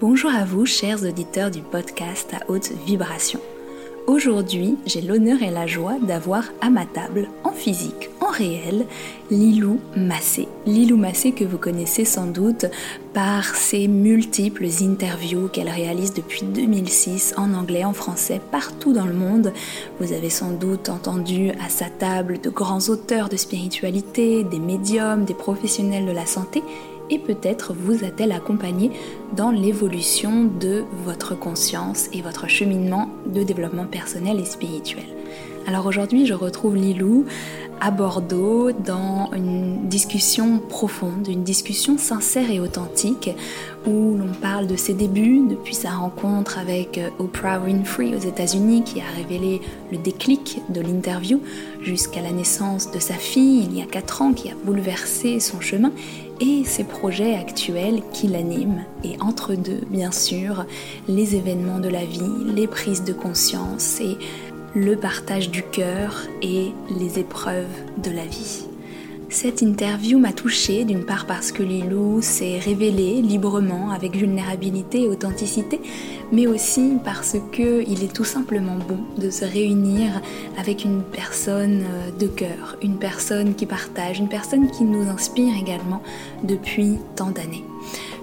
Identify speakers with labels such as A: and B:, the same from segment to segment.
A: Bonjour à vous, chers auditeurs du podcast à haute vibration. Aujourd'hui, j'ai l'honneur et la joie d'avoir à ma table, en physique, en réel, Lilou Massé. Lilou Massé que vous connaissez sans doute par ses multiples interviews qu'elle réalise depuis 2006 en anglais, en français, partout dans le monde. Vous avez sans doute entendu à sa table de grands auteurs de spiritualité, des médiums, des professionnels de la santé et peut-être vous a-t-elle accompagné dans l'évolution de votre conscience et votre cheminement de développement personnel et spirituel. Alors aujourd'hui, je retrouve Lilou à Bordeaux dans une discussion profonde, une discussion sincère et authentique où l'on parle de ses débuts, depuis sa rencontre avec euh, Oprah Winfrey aux États-Unis qui a révélé le déclic de l'interview, jusqu'à la naissance de sa fille il y a 4 ans qui a bouleversé son chemin et ses projets actuels qui l'animent. Et entre deux, bien sûr, les événements de la vie, les prises de conscience et le partage du cœur et les épreuves de la vie. Cette interview m'a touchée d'une part parce que Lilou s'est révélée librement avec vulnérabilité et authenticité, mais aussi parce que il est tout simplement bon de se réunir avec une personne euh, de cœur, une personne qui partage, une personne qui nous inspire également depuis tant d'années.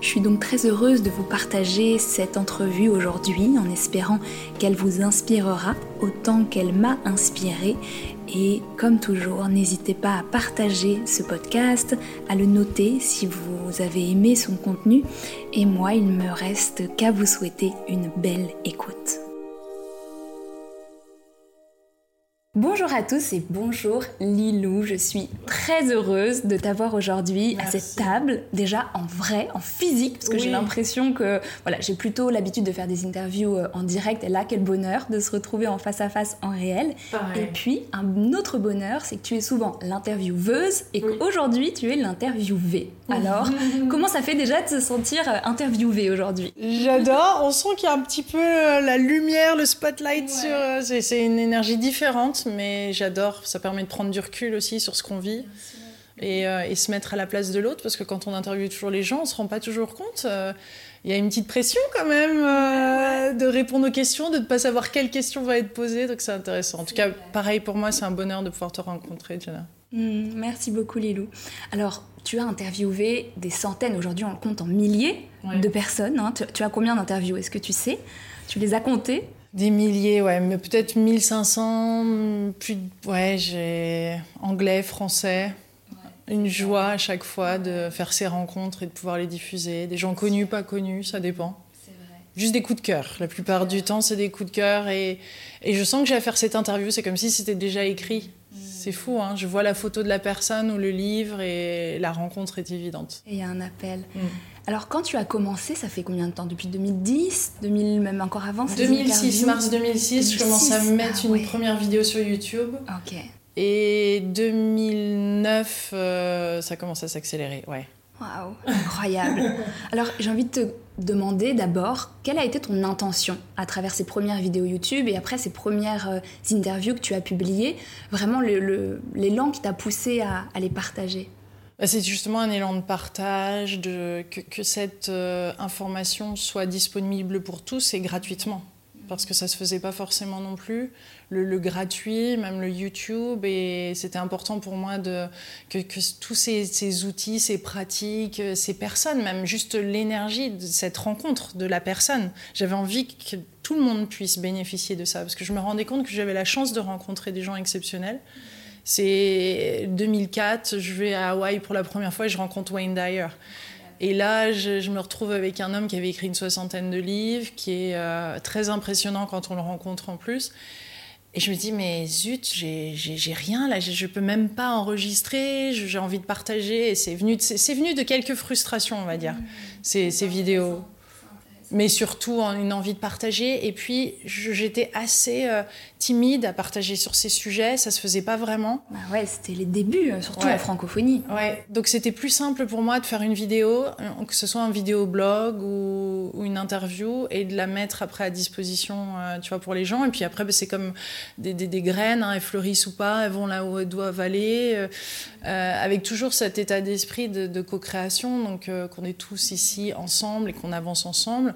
A: Je suis donc très heureuse de vous partager cette entrevue aujourd'hui en espérant qu'elle vous inspirera autant qu'elle m'a inspiré. Et comme toujours, n'hésitez pas à partager ce podcast, à le noter si vous avez aimé son contenu. Et moi, il me reste qu'à vous souhaiter une belle écoute. Bonjour à tous et bonjour Lilou, je suis très heureuse de t'avoir aujourd'hui à cette table, déjà en vrai, en physique, parce que j'ai l'impression que voilà, j'ai plutôt l'habitude de faire des interviews euh, en direct, et là quel bonheur de se retrouver en face à face en réel. Et puis un autre bonheur, c'est que tu es souvent l'intervieweuse et qu'aujourd'hui tu es l'interviewée. Alors, comment ça fait déjà de se sentir euh, interviewée aujourd'hui?
B: J'adore, on sent qu'il y a un petit peu euh, la lumière, le spotlight sur... C'est une énergie différente mais j'adore. Ça permet de prendre du recul aussi sur ce qu'on vit. Euh, et, se mettre à la place de l'autre, parce que quand on interviewe toujours les gens, on se rend pas toujours compte. Euh, il y a une petite pression quand même euh, de répondre aux questions, de ne pas savoir quelle question va être posée, donc c'est intéressant. En tout cas, pareil pour moi, c'est un bonheur de pouvoir te rencontrer, Jenna.
A: Hmm, merci beaucoup, Lilou. Alors, tu as interviewé des centaines, aujourd'hui on le compte en milliers de personnes. Hein. Tu, tu, as combien d'interviews Est-ce que tu sais? Tu les as comptées?
B: Des milliers, ouais, mais peut-être 1500, plus ouais, j'ai anglais, français. Une joie à chaque fois de faire ces rencontres et de pouvoir les diffuser. Des gens connus, pas connus, ça dépend. Juste des coups de cœur. La plupart du temps, c'est des coups de cœur. Et, et je sens que j'ai à faire cette interview, c'est comme si c'était déjà écrit. Mm. C'est fou, hein je vois la photo de la personne ou le livre et la rencontre est évidente.
A: Et il y a un appel. Mm. Alors quand tu as commencé, ça fait combien de temps? Depuis 2010 2000, Même encore avant
B: 2006, mars 2006, je commence à mettre ah une première vidéo sur YouTube.
A: Ok.
B: Et 2009, euh, ça commence à s'accélérer, ouais.
A: Waouh, incroyable. Alors j'ai envie de te demander d'abord quelle a été ton intention à travers ces premières vidéos YouTube et après ces premières euh, interviews que tu as publiées, vraiment l'élan qui t'a poussé à les partager?
B: C'est justement un élan de partage, que, cette euh, information soit disponible pour tous et gratuitement. Parce que ça ne se faisait pas forcément non plus. Le, gratuit, même le YouTube, et c'était important pour moi que, tous ces, ces, outils, ces pratiques, ces personnes, même juste l'énergie de cette rencontre de la personne, j'avais envie que tout le monde puisse bénéficier de ça. Parce que je me rendais compte que j'avais la chance de rencontrer des gens exceptionnels. C'est 2004, je vais à Hawaï pour la première fois et je rencontre Wayne Dyer. Et là, je, me retrouve avec un homme qui avait écrit une soixantaine de livres, qui est euh, très impressionnant quand on le rencontre en plus. Et je me dis, mais zut, j'ai rien là, je peux même pas enregistrer, j'ai envie de partager. Et c'est venu, de, venu de quelques frustrations, on va dire, ces, ces vidéos mais surtout une envie de partager. Et puis, j'étais assez euh, timide à partager sur ces sujets. Ça se faisait pas vraiment.
A: Bah ouais, c'était les débuts, euh, surtout la francophonie.
B: Ouais. Donc, c'était plus simple pour moi de faire une vidéo, euh, que ce soit un vidéo blog ou, une interview, et de la mettre après à disposition, tu vois, pour les gens. Et puis après, bah, c'est comme des, des, graines, hein, elles fleurissent ou pas, elles vont là où elles doivent aller, avec toujours cet état d'esprit de, de co-création, donc qu'on est tous ici ensemble et qu'on avance ensemble.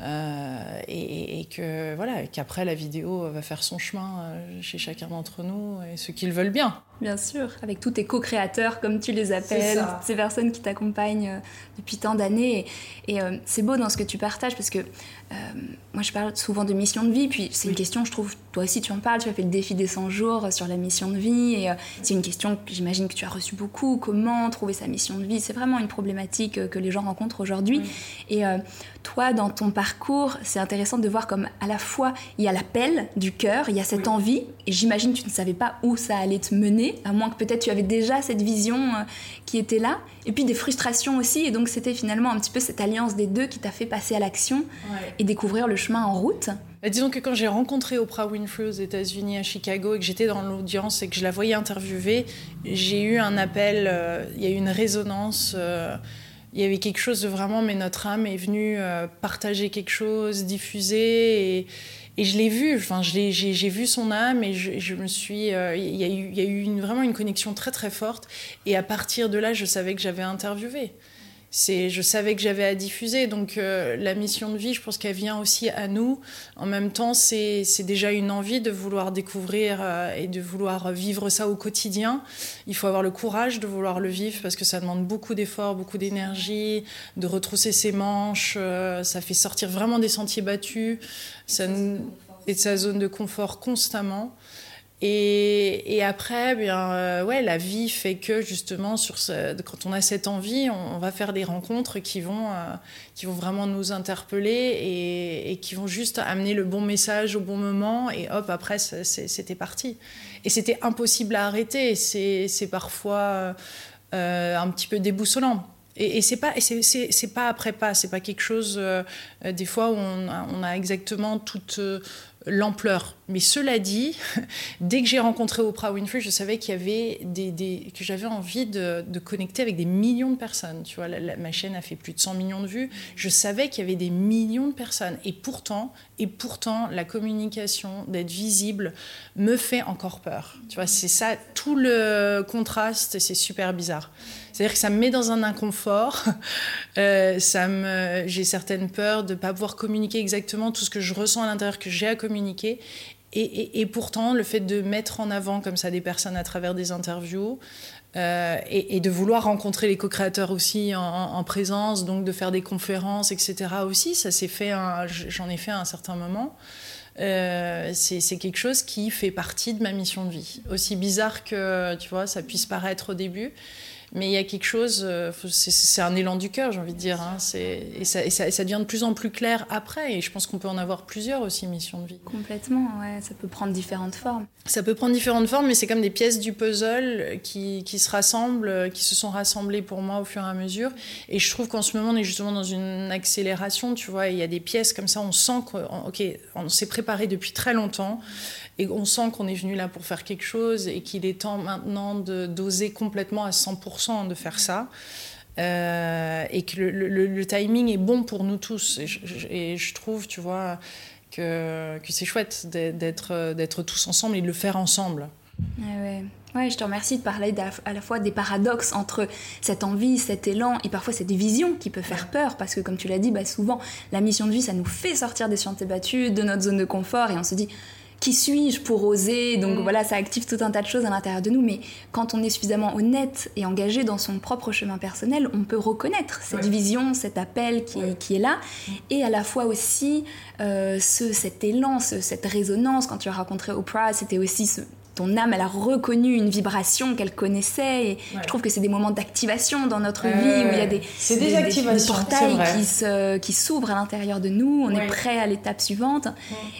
B: euh, et, que voilà, qu'après la vidéo va faire son chemin euh, chez chacun d'entre nous et ceux qui le veulent bien.
A: Bien sûr, avec tous tes co-créateurs, comme tu les appelles, ces personnes qui t'accompagnent euh, depuis tant d'années. Et, c'est beau dans ce que tu partages parce que moi je parle souvent de mission de vie, puis c'est une question, je trouve, toi aussi tu en parles, tu as fait le défi des 100 jours sur la mission de vie, et c'est une question que j'imagine que tu as reçue beaucoup, comment trouver sa mission de vie, c'est vraiment une problématique que les gens rencontrent aujourd'hui. Et toi, dans ton parcours, c'est intéressant de voir comme à la fois il y a l'appel du cœur, il y a cette envie, et j'imagine que tu ne savais pas où ça allait te mener, à moins que peut-être tu avais déjà cette vision euh, qui était là, et puis des frustrations aussi, et donc c'était finalement un petit peu cette alliance des deux qui t'a fait passer à l'action et découvrir le chemin en route.
B: Bah, disons que quand j'ai rencontré Oprah Winfrey aux États-Unis, à Chicago, et que j'étais dans l'audience et que je la voyais interviewer, j'ai eu un appel, euh, il y a eu une résonance. Euh, il y avait quelque chose de vraiment, mais notre âme est venue euh, partager quelque chose, diffuser, et, et je l'ai vu, enfin, j'ai vu son âme et je, me suis. Euh, il y a eu, y a eu vraiment une connexion très très forte, et à partir de là, je savais que j'avais interviewé je savais que j'avais à diffuser. Donc euh, la mission de vie, je pense qu'elle vient aussi à nous. En même temps, c'est déjà une envie de vouloir découvrir euh, et de vouloir vivre ça au quotidien. Il faut avoir le courage de vouloir le vivre parce que ça demande beaucoup d'efforts, beaucoup d'énergie, de retrousser ses manches. Euh, ça fait sortir vraiment des sentiers battus ça et de sa zone de confort constamment. Et, après, bien, euh, ouais, la vie fait que justement, quand on a cette envie, on, va faire des rencontres qui vont, euh, qui vont vraiment nous interpeller et, qui vont juste amener le bon message au bon moment. Et hop, après, c'était parti. Et c'était impossible à arrêter. C'est parfois euh, un petit peu déboussolant. Et, et c'est pas, c'est pas après pas, c'est pas quelque chose. des fois où on on a exactement toute l'ampleur. Mais cela dit, dès que j'ai rencontré Oprah Winfrey, je savais qu'il y avait des, que j'avais envie de, connecter avec des millions de personnes. Tu vois, ma chaîne a fait plus de 100 millions de vues. Je savais qu'il y avait des millions de personnes. Et pourtant, et pourtant, la communication, d'être visible, me fait encore peur. Tu vois, c'est ça, tout le contraste, c'est super bizarre. C'est-à-dire que ça me met dans un inconfort. Euh, ça me, j'ai certaines peurs de ne pas pouvoir communiquer exactement tout ce que je ressens à l'intérieur, que j'ai à communiquer. Et, pourtant, le fait de mettre en avant comme ça des personnes à travers des interviews euh, et, de vouloir rencontrer les co-créateurs aussi en, présence, donc de faire des conférences, etc. aussi, ça s'est fait, j'en ai fait à un certain moment. Euh, c'est quelque chose qui fait partie de ma mission de vie. Aussi bizarre que tu vois, ça puisse paraître au début, mais il y a quelque chose, euh, c'est un élan du cœur, j'ai envie de dire. Hein, et, ça, et, ça, devient de plus en plus clair après. Et je pense qu'on peut en avoir plusieurs aussi, missions de vie.
A: Complètement, ouais. Ça peut prendre différentes formes.
B: Ça peut prendre différentes formes, mais c'est comme des pièces du puzzle qui, qui, se rassemblent, qui se sont rassemblées pour moi au fur et à mesure. Et je trouve qu'en ce moment, on est justement dans une accélération, tu vois. Il y a des pièces comme ça, on sent qu'on s'est préparé depuis très longtemps. Et on sent qu'on est venu là pour faire quelque chose et qu'il est temps maintenant d'oser complètement à 100% de faire ça. Euh, et que le, timing est bon pour nous tous. Et je, trouve, tu vois, que, que c'est chouette d'être tous ensemble et de le faire ensemble.
A: ouais. Ouais, je te remercie de parler à la fois des paradoxes entre cette envie, cet élan et parfois cette vision qui peut faire peur parce que comme tu l'as dit, bah souvent la mission de vie ça nous fait sortir des sentiers battus, de notre zone de confort et on se dit qui suis-je pour oser Donc mm. voilà, ça active tout un tas de choses à l'intérieur de nous. Mais quand on est suffisamment honnête et engagé dans son propre chemin personnel, on peut reconnaître cette vision, cet appel qui, est là. Mm. Et à la fois aussi euh, ce, cet élan, cette résonance. Quand tu as rencontré Oprah, c'était aussi ce, ton âme, elle a reconnu une vibration qu'elle connaissait. Et je trouve que c'est des moments d'activation dans notre vie où il y a des,
B: des,
A: portails qui, qui s'ouvrent à l'intérieur de nous. On est prêt à l'étape suivante.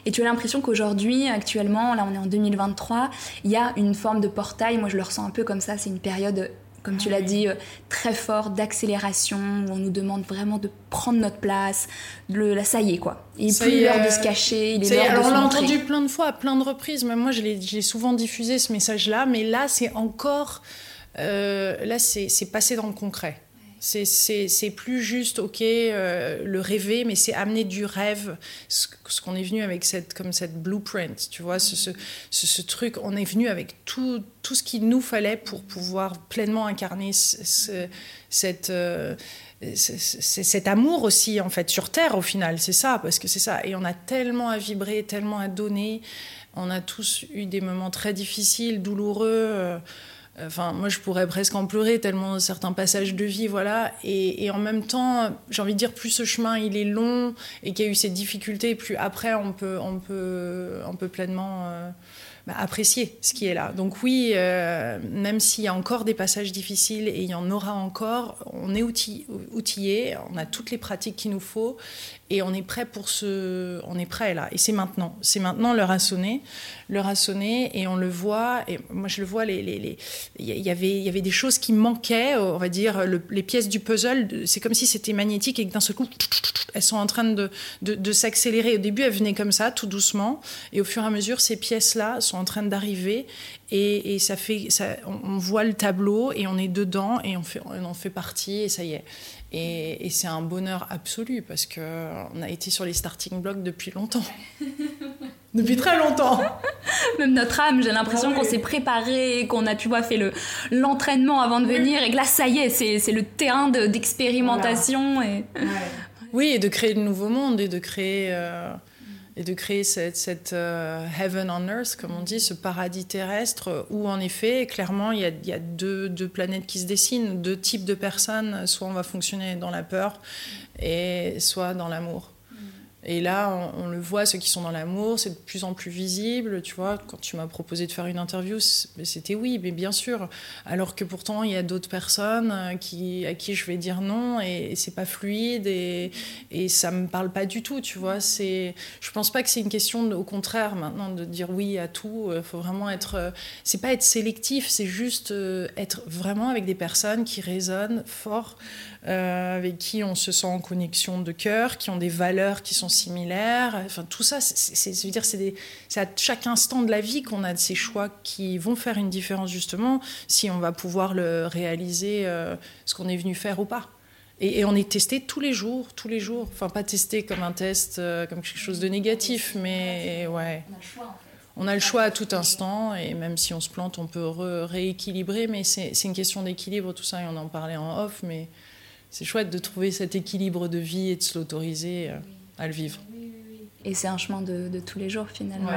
A: Et tu as l'impression qu'aujourd'hui, actuellement, là on est en 2023, il y a une forme de portail. Moi je le ressens un peu comme ça. C'est une période comme tu l'as dit, euh, très fort d'accélération, où on nous demande vraiment de prendre notre place. Le, là, ça y est, quoi. Il n'est plus l'heure de se cacher, il est, l'heure de
B: Alors,
A: on
B: l'a entendu plein de fois, à plein de reprises. Même moi, je l'ai souvent diffusé, ce message-là. Mais là, c'est encore... Euh, là, c'est passé dans le concret. C'est plus juste, ok, euh, le rêver, mais c'est amener du rêve, ce, qu'on est venu avec cette, comme cette blueprint, tu vois, ce, ce, truc, on est venu avec tout, tout ce qu'il nous fallait pour pouvoir pleinement incarner cette... Euh, c'est cet amour aussi en fait sur terre au final. C'est ça parce que c'est ça. Et on a tellement à vibrer tellement à donner. On a tous eu des moments très difficiles douloureux euh, enfin moi je pourrais presque en pleurer tellement certains passages de vie voilà et, en même temps j'ai envie de dire plus ce chemin il est long et qu'il y a eu ces difficultés plus après on peut on peut on peut pleinement euh, bah, apprécier ce qui est là. Donc oui, euh, même s'il y a encore des passages difficiles et il y en aura encore, on est outillé, on a toutes les pratiques qu'il nous faut et on est prêt pour ce, on est prêt là. Et c'est maintenant, c'est maintenant l'heure a sonné, l'heure a sonné et on le voit. Et moi je le vois, il y avait, y avait des choses qui manquaient, on va dire les pièces du puzzle. C'est comme si c'était magnétique et que d'un seul coup, elles sont en train de, de, s'accélérer. Au début, elles venaient comme ça, tout doucement, et au fur et à mesure, ces pièces là sont en train d'arriver et, ça fait, ça, on, voit le tableau et on est dedans et on, fait, on en fait partie et ça y est. Et, c'est un bonheur absolu parce qu'on a été sur les starting blocks depuis longtemps. depuis très longtemps.
A: Même notre âme, j'ai l'impression ah qu'on s'est préparé, qu'on a, tu vois, fait le, l'entraînement avant de venir et que là, ça y est, c'est, c'est le terrain d'expérimentation. Et...
B: Oui, et de créer de nouveaux mondes et de créer. Euh, et de créer cette, euh, heaven on earth, comme on dit, ce paradis terrestre, où en effet, clairement, il y a, il y a deux, deux, planètes qui se dessinent, deux types de personnes, soit on va fonctionner dans la peur, et soit dans l'amour. Et là, on, le voit, ceux qui sont dans l'amour, c'est de plus en plus visible. Tu vois, quand tu m'as proposé de faire une interview, c'était oui, mais bien sûr. Alors que pourtant, il y a d'autres personnes euh, à qui je vais dire non et, c'est pas fluide et, et ça me parle pas du tout. Tu vois, je pense pas que c'est une question, au contraire, maintenant, de dire oui à tout. Il faut vraiment être, euh, c'est pas être sélectif, c'est juste euh, être vraiment avec des personnes qui résonnent fort. Euh, avec qui on se sent en connexion de cœur, qui ont des valeurs qui sont similaires. Enfin, tout ça, c'est dire, c'est à chaque instant de la vie qu'on a ces choix qui vont faire une différence justement si on va pouvoir le réaliser, euh, ce qu'on est venu faire ou pas. Et, on est testé tous les jours, tous les jours. Enfin, pas testé comme un test, euh, comme quelque chose de négatif, mais ouais. On a le choix à tout instant, et même si on se plante, on peut rééquilibrer, mais c'est une question d'équilibre, tout ça, et on en parlait en off, mais c'est chouette de trouver cet équilibre de vie et de se l'autoriser euh, à le vivre.
A: Et c'est un chemin de, tous les jours finalement.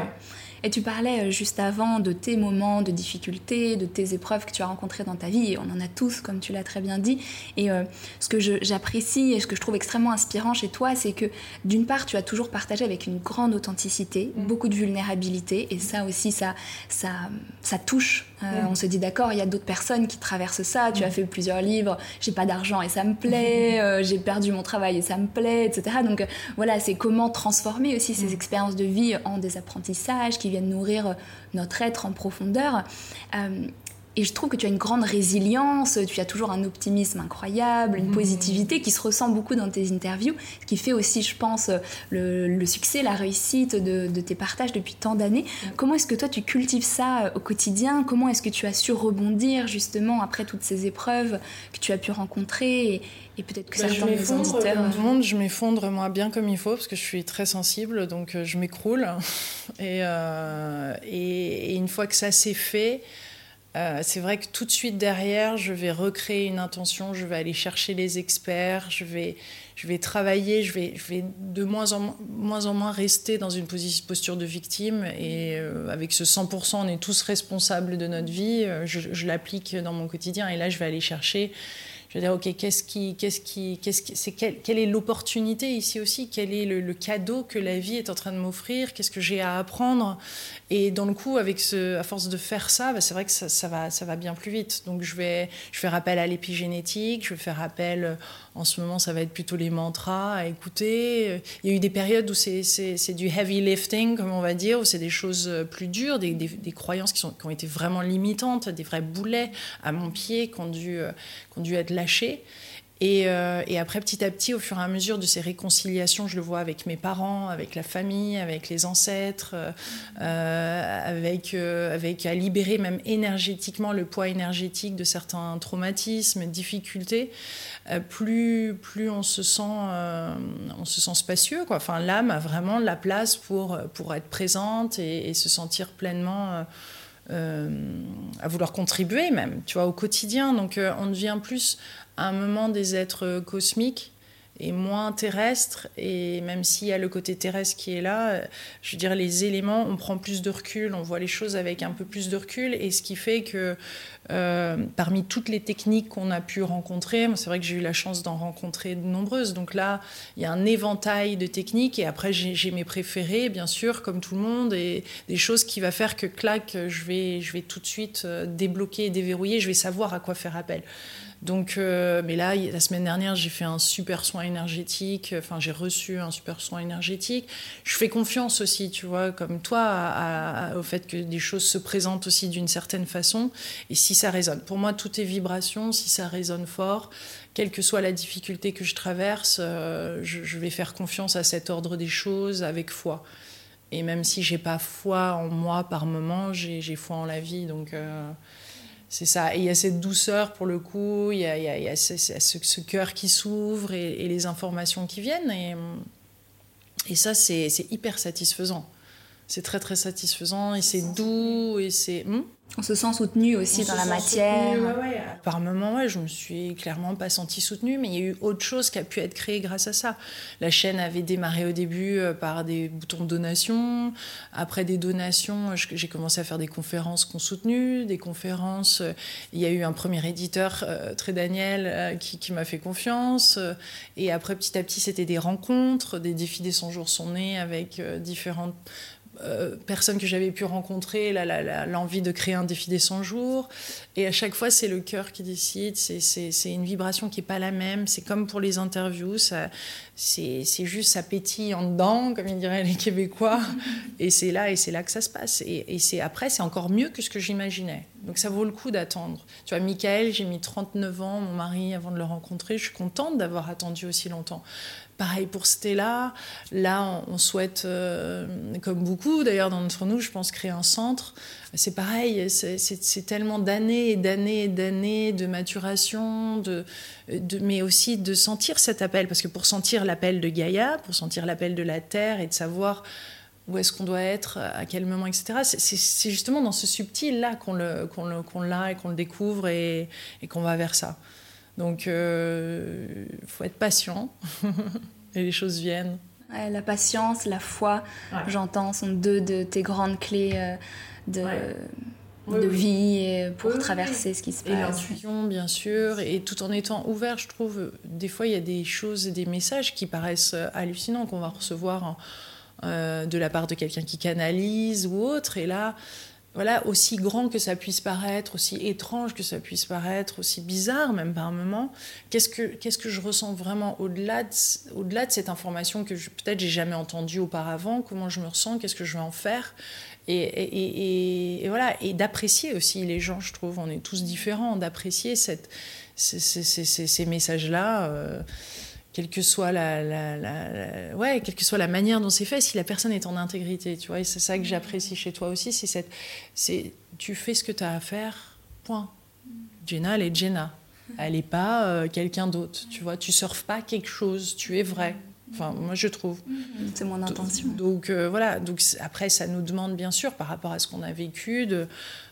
A: Et tu parlais euh, juste avant de tes moments de difficulté, de tes épreuves que tu as rencontrées dans ta vie. Et on en a tous, comme tu l'as très bien dit. Et euh, ce que j'apprécie et ce que je trouve extrêmement inspirant chez toi, c'est que d'une part, tu as toujours partagé avec une grande authenticité, mm. beaucoup de vulnérabilité. Et ça aussi, ça, ça, ça touche. Euh, mm. On se dit, d'accord, il y a d'autres personnes qui traversent ça. Tu as mm. fait plusieurs livres. J'ai pas d'argent et ça me plaît. J'ai perdu mon travail et ça me plaît, etc. Donc voilà, c'est comment transformer aussi ces expériences de vie en des apprentissages qui nourrir notre être en profondeur. Et je trouve que tu as une grande résilience, tu as toujours un optimisme incroyable, une mmh. positivité qui se ressent beaucoup dans tes interviews, ce qui fait aussi, je pense, le, succès, la réussite de, tes partages depuis tant d'années. Mmh. Comment est-ce que toi, tu cultives ça euh, au quotidien? Comment est-ce que tu as su rebondir justement après toutes ces épreuves que tu as pu rencontrer et, peut-être que ça bah, change les auditeurs
B: Comme tout le monde, je m'effondre moi bien comme il faut parce que je suis très sensible, donc euh, je m'écroule. Et, euh, et, et, une fois que ça s'est fait, euh, c'est vrai que tout de suite derrière, je vais recréer une intention, je vais aller chercher les experts, je vais, je vais travailler, je vais, je vais de moins en, moins en moins rester dans une posture de victime. Et euh, avec ce 100%, on est tous responsables de notre vie, euh, je, l'applique dans mon quotidien. Et là, je vais aller chercher je veux dire, ok, qu'est-ce qui, qu'est-ce qui, qu'est-ce qui, c'est quelle est l'opportunité ici aussi? Quel est le, cadeau que la vie est en train de m'offrir? Qu'est-ce que j'ai à apprendre? Et dans le coup, avec ce, à force de faire ça, bah, c'est vrai que ça, va, ça va bien plus vite. Donc je vais, je fais rappel à l'épigénétique, je vais faire appel en ce moment, ça va être plutôt les mantras à écouter. Il y a eu des périodes où c'est du heavy lifting, comme on va dire, où c'est des choses plus dures, des, des, croyances qui, sont, qui, ont été vraiment limitantes, des vrais boulets à mon pied qui ont dû, qui ont dû être lâchés. Euh, et, après, petit à petit, au fur et à mesure de ces réconciliations, je le vois avec mes parents, avec la famille, avec les ancêtres, euh, euh, avec, avec à libérer même énergétiquement le poids énergétique de certains traumatismes, difficultés. plus, plus on se sent, on se sent spacieux. Enfin, l'âme a vraiment la place pour, pour être présente et se sentir pleinement. À vouloir contribuer même, tu vois, au quotidien. Donc on devient plus un moment des êtres cosmiques et moins terrestres. Et même s'il y a le côté terrestre qui est là, je veux dire, les éléments, on prend plus de recul, on voit les choses avec un peu plus de recul. Et ce qui fait que euh, parmi toutes les techniques qu'on a pu rencontrer, c'est vrai que j'ai eu la chance d'en rencontrer de nombreuses. Donc là, il y a un éventail de techniques. Et après, j'ai mes préférés, bien sûr, comme tout le monde, et des choses qui va faire que, clac, je vais, je vais tout de suite euh, débloquer et déverrouiller. Je vais savoir à quoi faire appel. Donc, euh, mais là, la semaine dernière, j'ai fait un super soin énergétique. Enfin, j'ai reçu un super soin énergétique. Je fais confiance aussi, tu vois, comme toi, au fait que des choses se présentent aussi d'une certaine façon. Et si ça résonne, pour moi, tout est vibration. Si ça résonne fort, quelle que soit la difficulté que je traverse, euh, je, vais faire confiance à cet ordre des choses avec foi. Et même si j'ai pas foi en moi par moment, j'ai foi en la vie. Donc euh, c'est ça. Et il y a cette douceur pour le coup, il y a, ce, cœur qui s'ouvre et, les informations qui viennent. Et, et ça, c'est hyper satisfaisant. C'est très très satisfaisant et c'est doux et c'est.
A: Hmm? On se sent soutenu aussi dans la matière.
B: Par moments, ouais, je me suis clairement pas sentie soutenue, mais il y a eu autre chose qui a pu être créée grâce à ça. La chaîne avait démarré au début euh, par des boutons de donation. Après des donations, j'ai commencé à faire des conférences qu'on soutenues, des conférences. Euh, il y a eu un premier éditeur, euh, très Daniel, qui, m'a fait confiance. Et après, petit à petit, c'était des rencontres, des défis des 100 jours sont nés avec différentes euh, personne que j'avais pu rencontrer, l'envie de créer un défi des 100 jours. Et à chaque fois, c'est le cœur qui décide, c'est une vibration qui n'est pas la même. C'est comme pour les interviews, c'est juste, ça pétille en dedans, comme ils diraient les Québécois. et c'est là, et c'est là que ça se passe. Et, et après, c'est encore mieux que ce que j'imaginais. Donc ça vaut le coup d'attendre. Tu vois, Michael, j'ai mis 39 ans, mon mari, avant de le rencontrer. Je suis contente d'avoir attendu aussi longtemps. Pareil pour Stella. Là, on souhaite, euh, comme beaucoup d'ailleurs d'entre nous, je pense, créer un centre. C'est pareil, c'est tellement d'années et d'années et d'années de maturation, de, mais aussi de sentir cet appel. Parce que pour sentir l'appel de Gaïa, pour sentir l'appel de la Terre et de savoir où est-ce qu'on doit être, à quel moment, etc., c'est justement dans ce subtil-là qu'on l'a et qu'on le découvre et, et qu'on va vers ça. Donc, il euh, faut être patient et les choses viennent.
A: la patience, la foi, j'entends, sont deux de tes grandes clés euh, de, de vie pour traverser ce qui se passe. Et
B: l'intuition, bien sûr, et tout en étant ouvert, je trouve, des fois, il y a des choses et des messages qui paraissent hallucinants qu'on va recevoir euh, de la part de quelqu'un qui canalise ou autre. Et là, voilà, aussi grand que ça puisse paraître, aussi étrange que ça puisse paraître, aussi bizarre même par moment, qu'est-ce que, qu'est-ce que je ressens vraiment au-delà de, au-delà de cette information que peut-être j'ai jamais entendue auparavant, comment je me ressens, qu'est-ce que je vais en faire? Et, voilà, et d'apprécier aussi les gens, je trouve, on est tous différents, d'apprécier cette, ces, ces, ces, ces messages-là. Euh, quelle que soit la, ouais, quelle que soit la manière dont c'est fait, si la personne est en intégrité, tu vois, et c'est ça que j'apprécie chez toi aussi, c'est cette, c'est, tu fais ce que tu as à faire, point. Jenna, elle est Jenna, elle n'est pas euh, quelqu'un d'autre, tu vois, tu surfes pas quelque chose, tu es vrai. Enfin, moi, je trouve.
A: C'est mon intention.
B: Donc, euh, voilà. Donc, après, ça nous demande, bien sûr, par rapport à ce qu'on a vécu, de,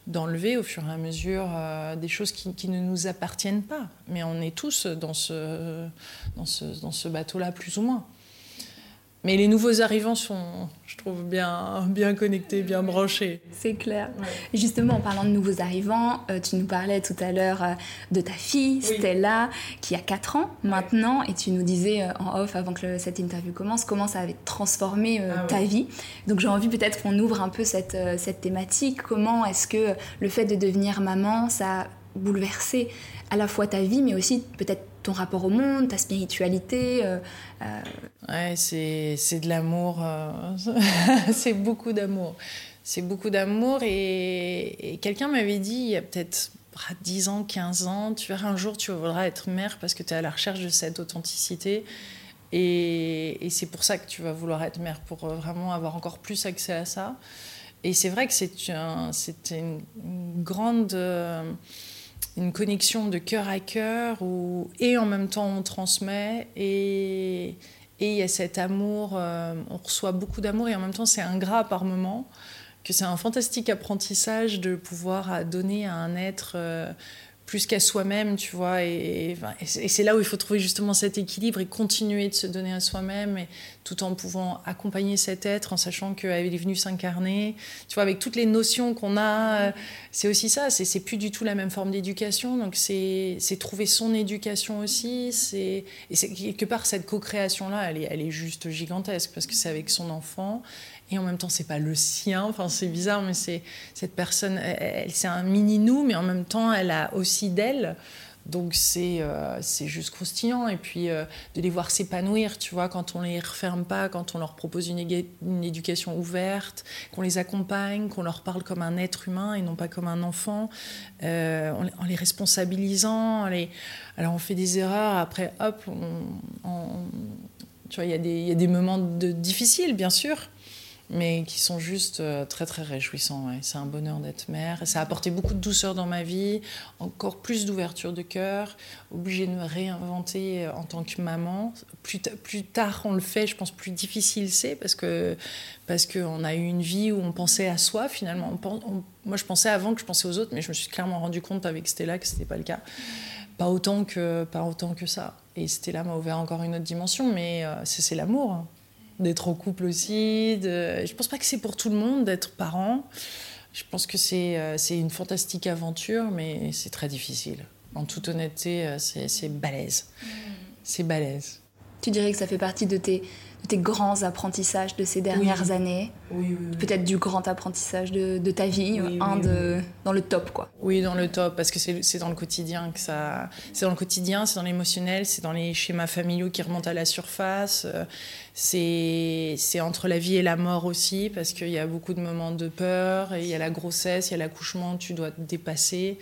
B: d'enlever au fur et à mesure euh, des choses qui, qui, ne nous appartiennent pas. Mais on est tous dans ce, dans ce, dans ce bateau-là, plus ou moins. Mais les nouveaux arrivants sont, je trouve, bien, bien connectés, bien branchés.
A: C'est clair. Justement, en parlant de nouveaux arrivants, euh, tu nous parlais tout à l'heure euh, de ta fille, Stella, qui a 4 ans maintenant, et tu nous disais en off, avant que cette interview commence, comment ça avait transformé ah ta vie. Donc j'ai envie peut-être qu'on ouvre un peu cette, cette thématique. Comment est-ce que le fait de devenir maman, ça a bouleversé à la fois ta vie, mais aussi peut-être ton rapport au monde, ta spiritualité. Euh,
B: euh. Ouais, c'est, de l'amour, euh, c'est beaucoup d'amour. C'est beaucoup d'amour et, quelqu'un m'avait dit il y a peut-être 10 ans, 15 ans, tu verras un jour, tu voudras être mère parce que tu es à la recherche de cette authenticité. Et, c'est pour ça que tu vas vouloir être mère, pour euh, vraiment avoir encore plus accès à ça. Et c'est vrai que c'est une, grande euh, une connexion de cœur à cœur, et en même temps on transmet, et il y a cet amour, euh, on reçoit beaucoup d'amour, et en même temps c'est ingrat par moment, que c'est un fantastique apprentissage de pouvoir donner à un être plus qu'à soi-même, tu vois. Et, c'est là où il faut trouver justement cet équilibre et continuer de se donner à soi-même, tout en pouvant accompagner cet être, en sachant qu'elle est venue s'incarner. Tu vois, avec toutes les notions qu'on a, euh, c'est aussi ça. C'est plus du tout la même forme d'éducation. Donc c'est trouver son éducation aussi. Et quelque part, cette co-création-là, elle est juste gigantesque parce que c'est avec son enfant et en même temps c'est pas le sien. Enfin c'est bizarre mais c'est cette personne elle, c'est un mini nous mais en même temps elle a aussi d'elle. Donc c'est euh, juste croustillant. Et puis euh, de les voir s'épanouir tu vois quand on les referme pas quand on leur propose une, éducation ouverte qu'on les accompagne qu'on leur parle comme un être humain et non pas comme un enfant euh, en, les responsabilisant alors on fait des erreurs. Après hop tu vois il y, y, a des moments difficiles bien sûr mais qui sont juste euh, très très réjouissants. C'est un bonheur d'être mère. Ça a apporté beaucoup de douceur dans ma vie, encore plus d'ouverture de cœur, obligée de me réinventer euh, en tant que maman. Plus, tard on le fait, je pense plus difficile c'est parce que parce qu'on a eu une vie où on pensait à soi finalement. moi je pensais avant que je pensais aux autres, mais je me suis clairement rendu compte avec Stella que c'était pas le cas. Pas autant que pas autant que ça. Et Stella m'a ouvert encore une autre dimension, mais euh, c'est l'amour d'être en couple aussi. De... Je pense pas que c'est pour tout le monde d'être parent. Je pense que c'est euh, une fantastique aventure, mais c'est très difficile. En toute honnêteté, euh, c'est balèze. Mm. C'est balèze.
A: Tu dirais que ça fait partie de tes tes grands apprentissages de ces dernières années
B: oui,
A: Peut-être du grand apprentissage de, de ta vie, un de, dans le top, quoi.
B: Oui, dans le top, parce que c'est dans le quotidien que ça... C'est dans le quotidien, c'est dans l'émotionnel, c'est dans les schémas familiaux qui remontent à la surface. Euh, c'est entre la vie et la mort aussi, parce qu'il y a beaucoup de moments de peur, il y a la grossesse, il y a l'accouchement, tu dois te dépasser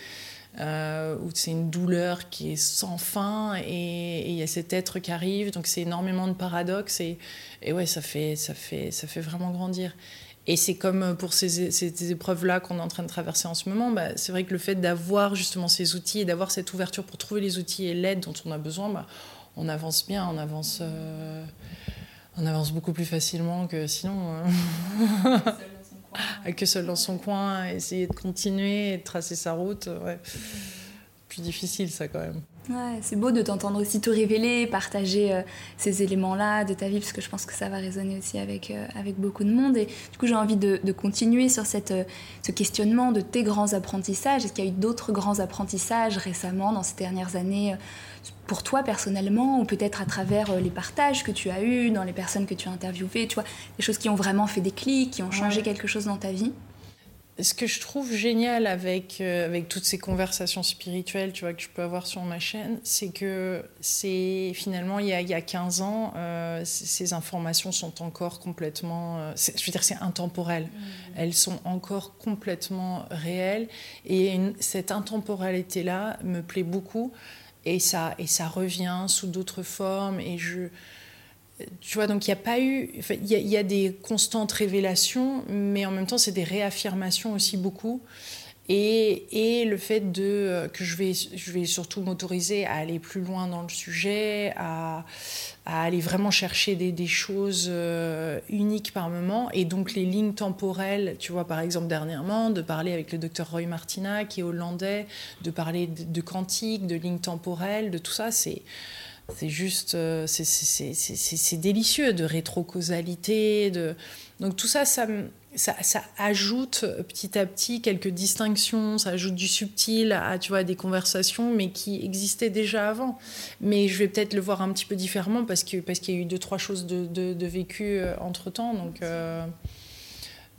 B: euh, où c'est une douleur qui est sans fin et il y a cet être qui arrive. Donc c'est énormément de paradoxes et, ouais, ça fait, ça, fait, ça fait vraiment grandir. Et c'est comme pour ces, ces épreuves-là qu'on est en train de traverser en ce moment, bah, c'est vrai que le fait d'avoir justement ces outils et d'avoir cette ouverture pour trouver les outils et l'aide dont on a besoin, bah, on avance bien, on avance, euh, on avance beaucoup plus facilement que sinon. Euh. que seul dans son coin, essayer de continuer et de tracer sa route. Ouais. Plus difficile, ça, quand même.
A: Ouais, c'est beau de t'entendre aussi te révéler, partager euh, ces éléments-là de ta vie, parce que je pense que ça va résonner aussi avec, euh, avec beaucoup de monde. Et du coup, j'ai envie de, de, continuer sur cette, euh, ce questionnement de tes grands apprentissages. Est-ce qu'il y a eu d'autres grands apprentissages récemment, dans ces dernières années, pour toi personnellement, ou peut-être à travers les partages que tu as eus, dans les personnes que tu as interviewées, tu vois, des choses qui ont vraiment fait des clics, qui ont changé quelque chose dans ta vie?
B: Ce que je trouve génial avec, euh, avec toutes ces conversations spirituelles tu vois, que je peux avoir sur ma chaîne, c'est que c'est finalement, il y a, il y a 15 ans, euh, ces informations sont encore complètement. Euh, je veux dire, c'est intemporel. Mmh. Elles sont encore complètement réelles. Et cette intemporalité-là me plaît beaucoup. Et ça, et ça revient sous d'autres formes. Et je tu vois, donc il n'y a pas eu. Il y, a des constantes révélations, mais en même temps, c'est des réaffirmations aussi beaucoup. Et, et le fait de, euh, que je vais, je vais surtout m'autoriser à aller plus loin dans le sujet, à, aller vraiment chercher des, choses euh, uniques par moment. Et donc les lignes temporelles, tu vois, par exemple dernièrement, de parler avec le docteur Roy Martina, qui est hollandais, de parler de, de quantique, de lignes temporelles, de tout ça, c'est c'est juste, euh, c'est délicieux de rétrocausalité. De... Donc tout ça, ça, ça, ajoute petit à petit quelques distinctions, ça ajoute du subtil à, tu vois, des conversations, mais qui existaient déjà avant. Mais je vais peut-être le voir un petit peu différemment parce qu'il parce qu'il y a eu deux, trois choses de, de, vécu euh, entre-temps. Donc... Euh,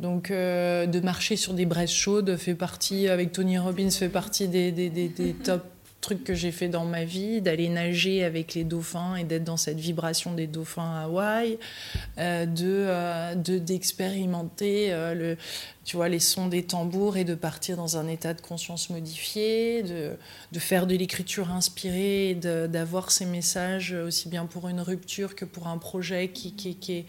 B: donc, de marcher sur des braises chaudes fait partie, avec Tony Robbins, fait partie des, des, des, des top trucs que j'ai fait dans ma vie, d'aller nager avec les dauphins et d'être dans cette vibration des dauphins à Hawaï, euh, de, de d'expérimenter le, tu vois, les sons des tambours et de partir dans un état de conscience modifié, de, de faire de l'écriture inspirée, d'avoir ces messages aussi bien pour une rupture que pour un projet qui, qui, qui, est,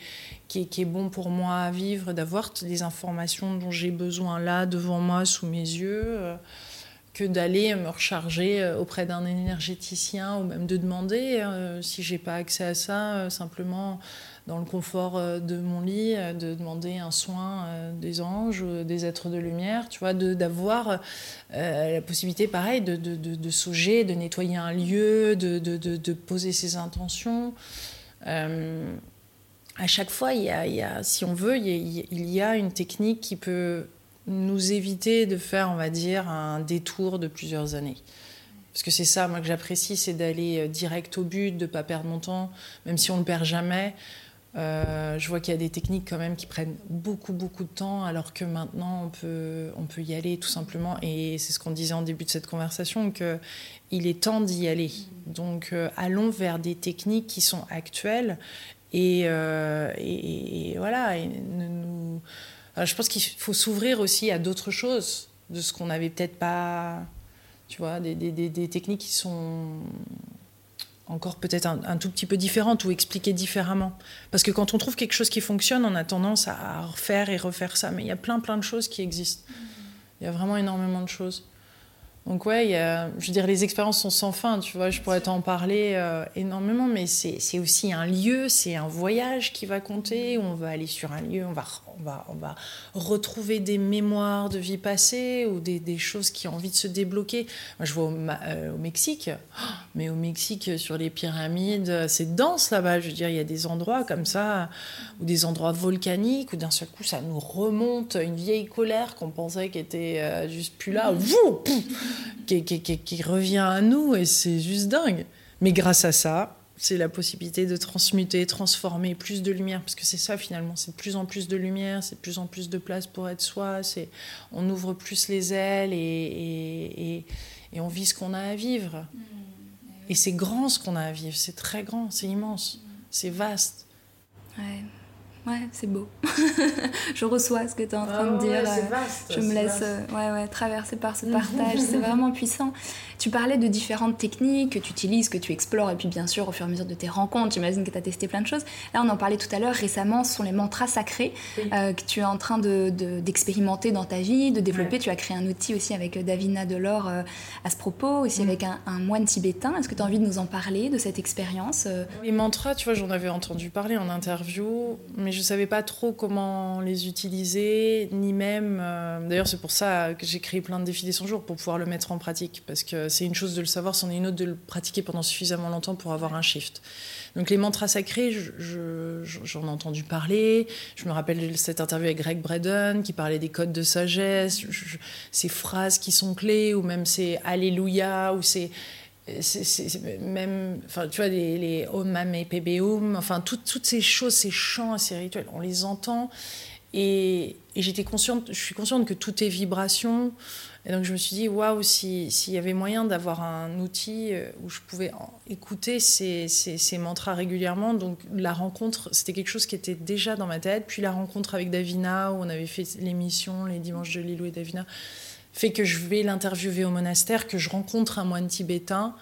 B: qui, qui est bon pour moi à vivre, d'avoir les informations dont j'ai besoin là, devant moi, sous mes yeux, euh, que d'aller me recharger euh, auprès d'un énergéticien ou même de demander, euh, si j'ai pas accès à ça, simplement dans le confort euh, de mon lit, euh, de demander un soin euh, des anges, des êtres de lumière, tu vois, d'avoir la possibilité, pareil, de, de, de, sauger, de nettoyer un lieu, de, poser ses intentions. à chaque fois, il y, a, si on veut, il y a une technique qui peut nous éviter de faire, on va dire, un détour de plusieurs années. Parce que c'est ça, moi, que j'apprécie, c'est d'aller direct au but, de ne pas perdre mon temps, même si on ne le perd jamais. Euh, je vois qu'il y a des techniques quand même qui prennent beaucoup beaucoup de temps, alors que maintenant on peut, on peut y aller tout simplement. Et c'est ce qu'on disait en début de cette conversation, qu'il est temps d'y aller. Donc euh, allons vers des techniques qui sont actuelles. Et, euh, voilà, nous... je pense qu'il faut s'ouvrir aussi à d'autres choses, de ce qu'on n'avait peut-être pas, tu vois, des, des, des techniques qui sont encore peut-être un, tout petit peu différente ou expliquer différemment. Parce que quand on trouve quelque chose qui fonctionne, on a tendance à refaire et refaire ça. Mais il y a plein, plein de choses qui existent. Il y a vraiment énormément de choses. Donc ouais, y a, je veux dire, les expériences sont sans fin, tu vois, je pourrais t'en parler euh, énormément, mais c'est aussi un lieu, c'est un voyage qui va compter, on va aller sur un lieu, on va, on va, on va retrouver des mémoires de vie passée ou des, des choses qui ont envie de se débloquer. Je vois au, euh, au Mexique, mais au Mexique, sur les pyramides, c'est dense là-bas, je veux dire, il y a des endroits comme ça, ou des endroits volcaniques, où d'un seul coup, ça nous remonte une vieille colère qu'on pensait qu'elle était euh, juste plus là, qui, qui, qui, revient à nous et c'est juste dingue. Mais grâce à ça, c'est la possibilité de transmuter, transformer plus de lumière, parce que c'est ça finalement, c'est de plus en plus de lumière, c'est de plus en plus de place pour être soi, c'est on ouvre plus les ailes et, et, et, et on vit ce qu'on a à vivre. Mmh. Et c'est grand ce qu'on a à vivre, c'est très grand, c'est immense, mmh. c'est vaste.
A: Ouais. Ouais, c'est beau. je reçois ce que tu es en train de ah dire.
B: Ouais, vaste,
A: je me laisse euh, ouais, ouais, traverser par ce partage. c'est vraiment puissant. Tu parlais de différentes techniques que tu utilises, que tu explores, et puis bien sûr, au fur et à mesure de tes rencontres, j'imagine que tu as testé plein de choses. Là, on en parlait tout à l'heure, récemment, ce sont les mantras sacrés oui. euh, que tu es en train d'expérimenter de, dans ta vie, de développer. Ouais. Tu as créé un outil aussi avec euh, Davina Delors euh, à ce propos, aussi mmh. avec un, un, moine tibétain. Est-ce que tu as envie de nous en parler, de cette expérience euh?
B: Les mantras, tu vois, j'en avais entendu parler en interview, mais je savais pas trop comment les utiliser, ni même. Euh, D'ailleurs, c'est pour ça que j'ai créé plein de défis des 100 jours pour pouvoir le mettre en pratique, parce que c'est une chose de le savoir, c'en est une autre de le pratiquer pendant suffisamment longtemps pour avoir un shift. Donc les mantras sacrés, j'en je, je, ai entendu parler. Je me rappelle cette interview avec Greg Braden qui parlait des codes de sagesse, ces phrases qui sont clés, ou même ces Alléluia, ou ces c'est même, enfin, tu vois, les, les Om Mam et Pébéum, enfin, tout, toutes ces choses, ces chants, ces rituels, on les entend. Et, et j'étais consciente, je suis consciente que tout est vibration. Et donc, je me suis dit, waouh, s'il si y avait moyen d'avoir un outil euh, où je pouvais écouter ces, ces, ces, mantras régulièrement. Donc, la rencontre, c'était quelque chose qui était déjà dans ma tête. Puis, la rencontre avec Davina, où on avait fait l'émission Les Dimanches de Lilou et Davina fait que je vais l'interviewer au monastère, que je rencontre un moine tibétain,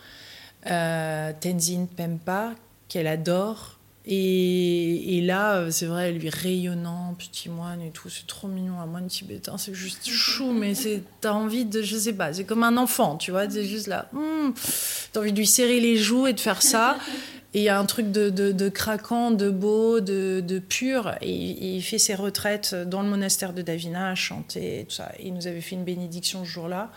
B: euh, Tenzin Pempa, qu'elle adore. Et, là, c'est vrai, lui rayonnant, petit moine et tout, c'est trop mignon, un moine tibétain, c'est juste chou, mais t'as envie de, je sais pas, c'est comme un enfant, tu vois, c'est juste là, hmm, t'as envie de lui serrer les joues et de faire ça. Et il y a un truc de, de, de craquant, de beau, de, de pur. Et, et, il fait ses retraites dans le monastère de Davina, à chanter, tout ça. Et il nous avait fait une bénédiction ce jour-là.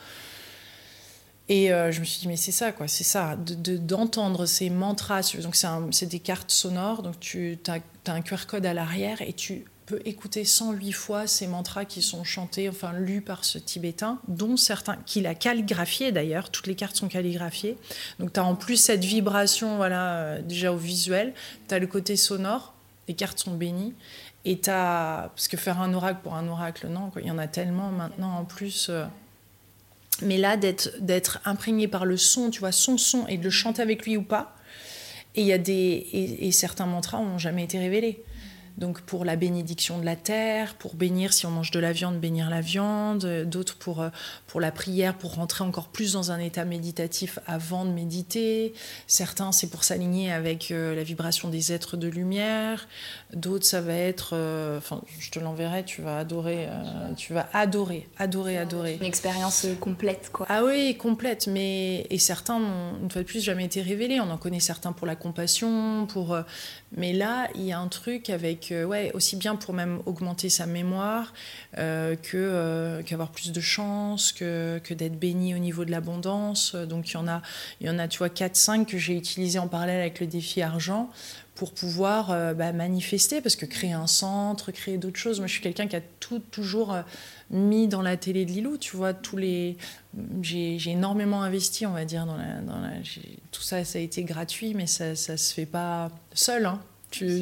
B: Et euh, je me suis dit, mais c'est ça, quoi, c'est ça, d'entendre de, ces mantras. Donc, c'est des cartes sonores. Donc, tu as, as, un QR code à l'arrière et tu peut écouter 108 fois ces mantras qui sont chantés, enfin lus par ce Tibétain, dont certains, qu'il a calligraphié d'ailleurs, toutes les cartes sont calligraphiées. Donc tu as en plus cette vibration, voilà, euh, déjà au visuel, tu as le côté sonore, les cartes sont bénies, et tu as, parce que faire un oracle pour un oracle, non, il y en a tellement maintenant en plus. Euh, Mais là, d'être imprégné par le son, tu vois, son son, et de le chanter avec lui ou pas. Et, y a des, et, et certains mantras n'ont jamais été révélés. Donc pour la bénédiction de la terre, pour bénir si on mange de la viande, bénir la viande, d'autres pour, euh, pour la prière, pour rentrer encore plus dans un état méditatif avant de méditer. Certains, c'est pour s'aligner avec euh, la vibration des êtres de lumière. D'autres, ça va être, euh, enfin, je te l'enverrai, tu vas adorer, tu vas adorer, adorer, adorer.
A: Une expérience complète, quoi.
B: Ah oui, complète, mais et certains n'ont une fois de plus jamais été révélés. On en connaît certains pour la compassion, pour, mais là, il y a un truc avec ouais, aussi bien pour même augmenter sa mémoire euh, que euh, qu'avoir plus de chance, que, que d'être béni au niveau de l'abondance. Donc il y en a, il y en a, tu vois, 4-5 que j'ai utilisé en parallèle avec le défi argent pour pouvoir euh, bah, manifester, parce que créer un centre, créer d'autres choses. Moi, je suis quelqu'un qui a tout toujours mis dans la télé de Lilou, tu vois, tous les... J'ai énormément investi, on va dire, dans la... Dans la... Tout ça, ça a été gratuit, mais ça ne se fait pas seul, hein.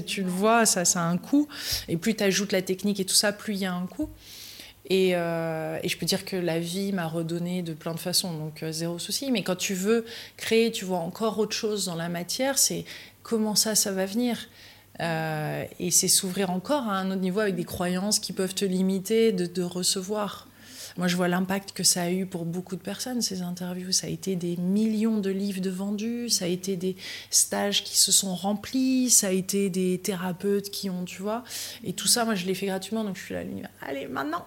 B: Tu, le vois, ça, a un coût. Et plus tu ajoutes la technique et tout ça, plus il y a un coût. Et, euh, je peux dire que la vie m'a redonné de plein de façons, donc euh, zéro souci. Mais quand tu veux créer, tu vois encore autre chose dans la matière, c'est comment ça, ça va venir. Euh, et c'est s'ouvrir encore à un autre niveau avec des croyances qui peuvent te limiter de recevoir. Moi, je vois l'impact que ça a eu pour beaucoup de personnes, ces interviews. Ça a été des millions de livres de vendus, ça a été des stages qui se sont remplis, ça a été des thérapeutes qui ont, tu vois. Et tout ça, moi, je l'ai fait gratuitement, donc je suis là, allez, maintenant,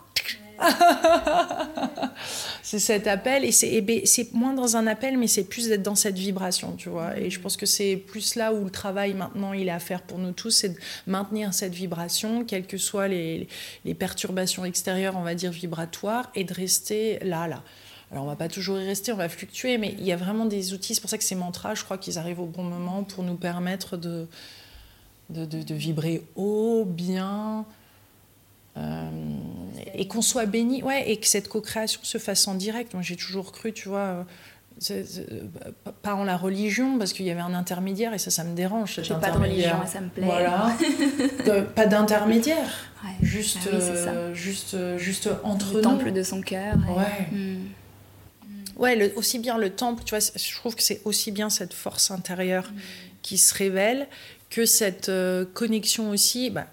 B: c'est cet appel et c'est moins dans un appel mais c'est plus d'être dans cette vibration tu vois et je pense que c'est plus là où le travail maintenant il est à faire pour nous tous c'est de maintenir cette vibration quelles que soient les, perturbations extérieures on va dire vibratoires et de rester là là alors on va pas toujours y rester, on va fluctuer, mais il y a vraiment des outils. C'est pour ça que ces mantras, je crois qu'ils arrivent au bon moment pour nous permettre de, de vibrer haut, bien, euh, et qu'on soit béni, ouais, et que cette co-création se fasse en direct. Moi, j'ai toujours cru, tu vois, euh, pas en la religion, parce qu'il y avait un intermédiaire, et ça, ça me dérange.
A: J'ai pas de religion, ça me plaît.
B: Voilà. pas d'intermédiaire. Juste, ah euh, juste, juste entre le nous.
A: temple de son cœur.
B: Ouais. Ouais, aussi bien le temple, tu vois, je trouve que c'est aussi bien cette force intérieure hmm. qui se révèle que cette euh, connexion aussi, bah,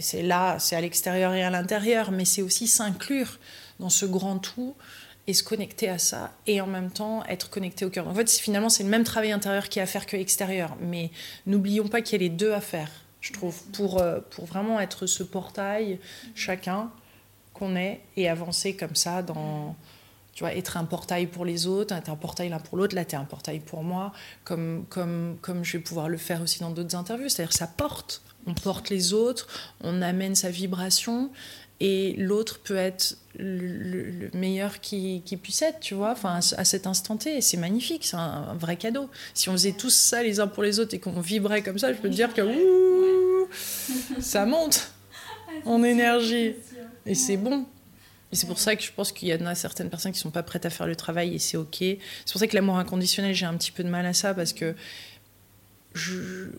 B: c'est là, c'est à l'extérieur et à l'intérieur, mais c'est aussi s'inclure dans ce grand tout et se connecter à ça et en même temps être connecté au cœur. En fait, finalement, c'est le même travail intérieur qui est à faire que extérieur, mais n'oublions pas qu'il y a les deux à faire, je trouve, pour, euh, pour vraiment être ce portail, chacun qu'on est, et avancer comme ça dans tu vois, être un portail pour les autres, être un portail l'un pour l'autre, là, tu es un portail pour moi, comme, comme, comme je vais pouvoir le faire aussi dans d'autres interviews. C'est-à-dire, ça porte, on porte les autres, on amène sa vibration, et l'autre peut être le, meilleur qui, qui, puisse être, tu vois, enfin, à cet instant T. C'est magnifique, c'est un, vrai cadeau. Si on faisait tous ça les uns pour les autres et qu'on vibrait comme ça, je peux te dire que ça monte en énergie. Et c'est bon. C'est pour ça que je pense qu'il y en a certaines personnes qui ne sont pas prêtes à faire le travail et c'est OK. C'est pour ça que l'amour inconditionnel, j'ai un petit peu de mal à ça parce que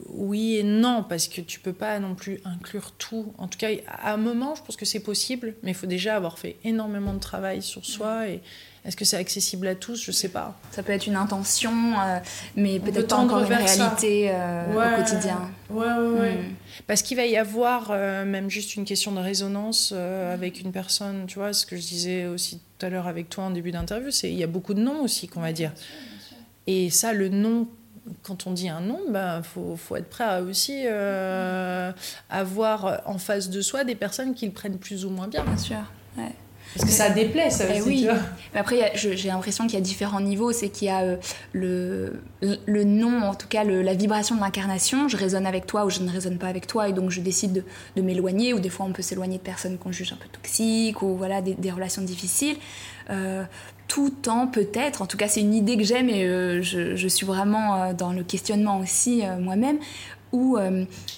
B: oui et non, parce que tu peux pas non plus inclure tout. En tout cas, à un moment, je pense que c'est possible, mais il faut déjà avoir fait énormément de travail sur soi et est-ce que c'est accessible à tous? Je sais pas.
A: Ça peut être une intention, euh, mais peut-être pas encore une réalité euh, au quotidien.
B: Ouais, ouais, ouais. Hmm. Parce qu'il va y avoir euh, même juste une question de résonance avec une personne, tu vois, ce que je disais aussi tout à l'heure avec toi en début d'interview, c'est il y a beaucoup de noms aussi qu'on va dire. Et ça, le nom quand on dit un nom, il ben, faut, faut, être prêt à aussi avoir en face de soi des personnes qui le prennent plus ou moins bien.
A: Bien sûr. Ouais.
B: Parce que ça déplaît, ça eh aussi. Oui. Tu vois.
A: Mais après, j'ai l'impression qu'il y a différents niveaux. C'est qu'il y a euh, le, le nom, en tout cas le, la vibration de l'incarnation. Je résonne avec toi ou je ne résonne pas avec toi. Et donc, je décide de, de m'éloigner. Ou des fois, on peut s'éloigner de personnes qu'on juge un peu toxiques ou voilà, des, des relations difficiles. Euh, tout en peut-être, en tout cas c'est une idée que j'aime et euh, je, je, suis vraiment dans le questionnement aussi moi-même, où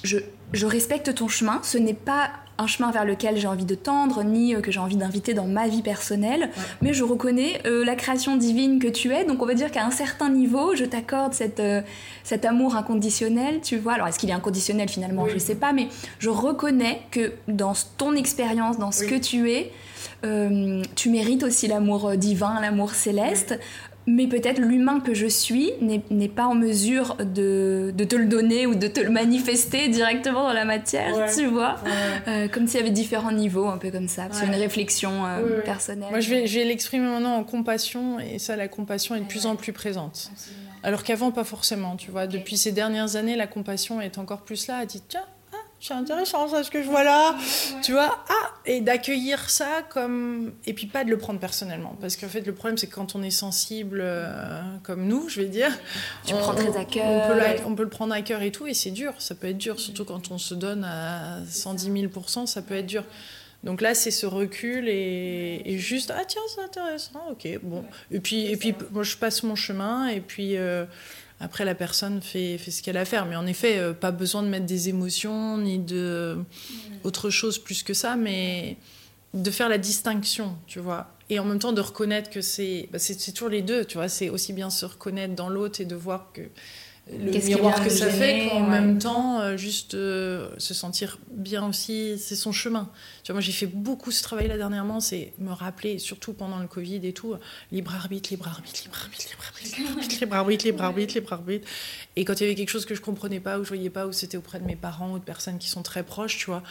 A: je, je respecte ton chemin, ce n'est pas un chemin vers lequel j'ai envie de tendre, ni euh, que j'ai envie d'inviter dans ma vie personnelle, mais je reconnais euh, la création divine que tu es, donc on va dire qu'à un certain niveau, je t'accorde cette, euh, cet amour inconditionnel, tu vois. Alors est-ce qu'il est inconditionnel finalement? Je ne sais pas, mais je reconnais que dans ton expérience, dans ce que tu es, tu mérites aussi l'amour divin, l'amour céleste mais peut-être l'humain que je suis n'est pas en mesure de, de, te le donner ou de te le manifester directement dans la matière, tu vois. Euh, comme s'il y avait différents niveaux, un peu comme ça. C'est une réflexion euh, personnelle.
B: Moi, je vais, je vais l'exprimer maintenant en compassion, et ça, la compassion est de plus en plus présente. Alors qu'avant, pas forcément, tu vois. Depuis ces dernières années, la compassion est encore plus là. Elle dit, tiens, c'est intéressant ça ce que je vois là. Tu vois ah et d'accueillir ça comme et puis pas de le prendre personnellement. Parce qu'en fait le problème c'est que quand on est sensible euh, comme nous je vais dire
A: tu on, prends très à cœur
B: on peut, on peut, le prendre à cœur et tout et c'est dur. Ça peut être dur surtout quand on se donne à 110 000 ça peut être dur. Donc là, c'est ce recul et, juste ah tiens c'est intéressant, ok bon. Et puis et puis moi je passe mon chemin et puis euh, après, la personne fait, fait ce qu'elle a à faire. Mais en effet, euh, pas besoin de mettre des émotions ni de autre chose plus que ça, mais de faire la distinction, tu vois. Et en même temps, de reconnaître que c'est bah, c'est toujours les deux, tu vois. C'est aussi bien se reconnaître dans l'autre et de voir que le miroir que ça fait qu'en même temps euh, juste euh, se sentir bien aussi c'est son chemin tu vois moi j'ai fait beaucoup ce travail là dernièrement c'est me rappeler surtout pendant le covid et tout libre arbitre libre arbitre libre arbitre libre arbitre libre arbitre libre arbitre libre arbitre libre arbitre et quand il y avait quelque chose que je comprenais pas ou je voyais pas ou c'était auprès de mes parents ou de personnes qui sont très proches tu vois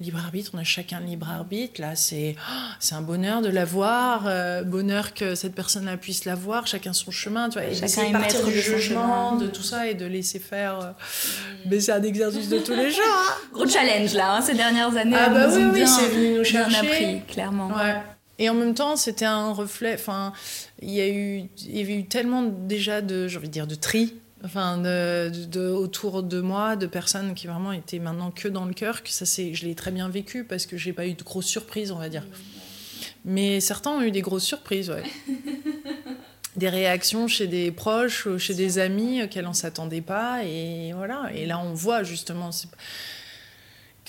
B: libre arbitre, on a chacun libre arbitre. Là, c'est c'est un bonheur de l'avoir, euh, bonheur que cette personne-là puisse l'avoir, chacun son chemin, tu vois. Et chacun partir du jugement, de tout ça et de laisser faire. Euh, mais c'est un exercice de tous les jours. Hein.
A: Gros challenge là, hein, ces dernières années.
B: Ah bah oui, oui, c'est venu nous chercher.
A: appris, clairement.
B: Ouais. Et en même temps, c'était un reflet. Enfin, il y a eu, il y avait eu tellement déjà de, j'ai envie de dire, de tri enfin de, autour de moi, de personnes qui vraiment étaient maintenant que dans le cœur, que ça c'est, je l'ai très bien vécu parce que j'ai pas eu de grosses surprises, on va dire. Mais certains ont eu des grosses surprises, ouais. des réactions chez des proches, chez des amis auxquels on s'attendait pas, et voilà. Et là, on voit justement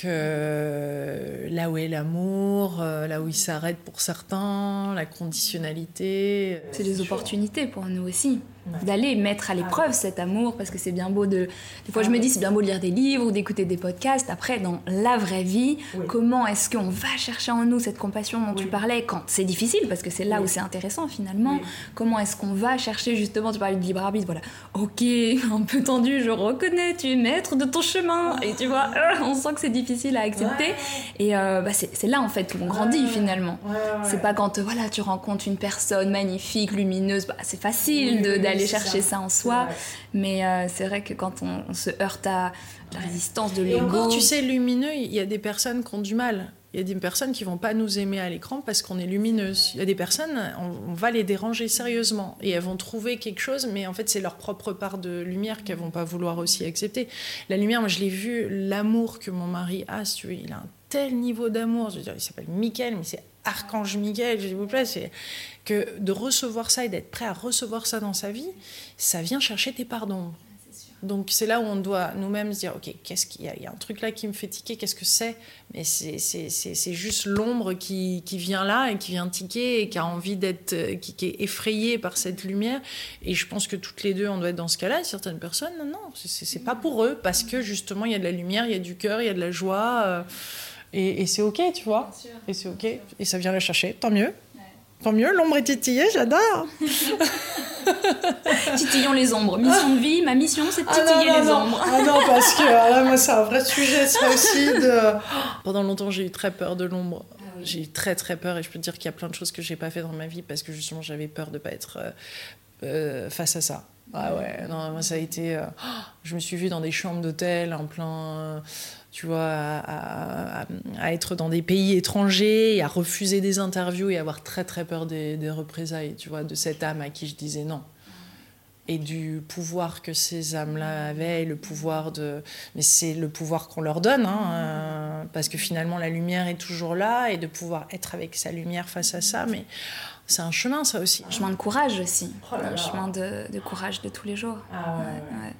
B: que là où est l'amour, euh, là où il s'arrête pour certains, la conditionnalité.
A: C'est des opportunités pour nous aussi d'aller mettre à l'épreuve cet amour parce que c'est bien beau de des fois je me dis c'est bien beau de lire des livres ou d'écouter des podcasts. Après dans la vraie vie comment est-ce qu'on va chercher en nous cette compassion dont tu parlais quand c'est difficile parce que c'est là où c'est intéressant finalement. Comment est-ce qu'on va chercher justement tu parlais de libre arbitre voilà. Ok un peu tendu je reconnais tu es maître de ton chemin. Et tu vois on sent que c'est difficile à accepter. Et euh, bah, c'est là en fait où on grandit finalement. C'est pas quand voilà tu rencontres une personne magnifique lumineuse bah, c'est facile de aller chercher ça. en soi. Mais euh, c'est vrai que quand on, se heurte à la résistance de l'ego.
B: encore, tu sais, lumineux, il y a des personnes qui ont du mal. Il y a des personnes qui vont pas nous aimer à l'écran parce qu'on est lumineuse. Il y a des personnes, on, va les déranger sérieusement et elles vont trouver quelque chose, mais en fait c'est leur propre part de lumière qu'elles vont pas vouloir aussi accepter. La lumière, moi je l'ai vu, l'amour que mon mari a, tu veux, il a un tel niveau d'amour. Je veux dire, il s'appelle Michael, mais c'est Archange Miguel, s'il vous plaît, c'est que de recevoir ça et d'être prêt à recevoir ça dans sa vie, ça vient chercher tes pardons. Donc c'est là où on doit nous-mêmes se dire, ok, qu'est-ce qu'il y a? Il y a un truc là qui me fait tiquer, qu'est-ce que c'est? Mais c'est juste l'ombre qui, qui, vient là et qui vient tiquer et qui a envie d'être, qui, qui, est effrayée par cette lumière. Et je pense que toutes les deux, on doit être dans ce cas-là. Certaines personnes, non, c'est pas pour eux parce que justement, il y a de la lumière, il y a du cœur, il y a de la joie. Euh, et, c'est ok, tu vois. Et c'est ok. Et ça vient la chercher, tant mieux. Tant mieux, l'ombre est titillée, j'adore.
A: Titillons les ombres. Mission de vie, ma mission, c'est de ah titiller les ombres.
B: ah non, parce que là, moi, c'est un vrai sujet, ça aussi. De... Pendant longtemps, j'ai eu très peur de l'ombre. Ah j'ai eu très, très peur. Et je peux te dire qu'il y a plein de choses que j'ai pas fait dans ma vie parce que justement, j'avais peur de pas être euh, euh, face à ça. Ah ouais, non, moi, ça a été. Euh, je me suis vue dans des chambres d'hôtel en plein tu vois, à, être dans des pays étrangers et à refuser des interviews et avoir très très peur des, représailles, tu vois, de cette âme à qui je disais non. Et du pouvoir que ces âmes-là avaient, le pouvoir de... Mais c'est le pouvoir qu'on leur donne, hein, euh, parce que finalement la lumière est toujours là, et de pouvoir être avec sa lumière face à ça, mais c'est un chemin ça aussi.
A: Un chemin de courage aussi, oh un chemin de, courage de tous les jours.
B: Ah ouais. ouais.
A: Ouais,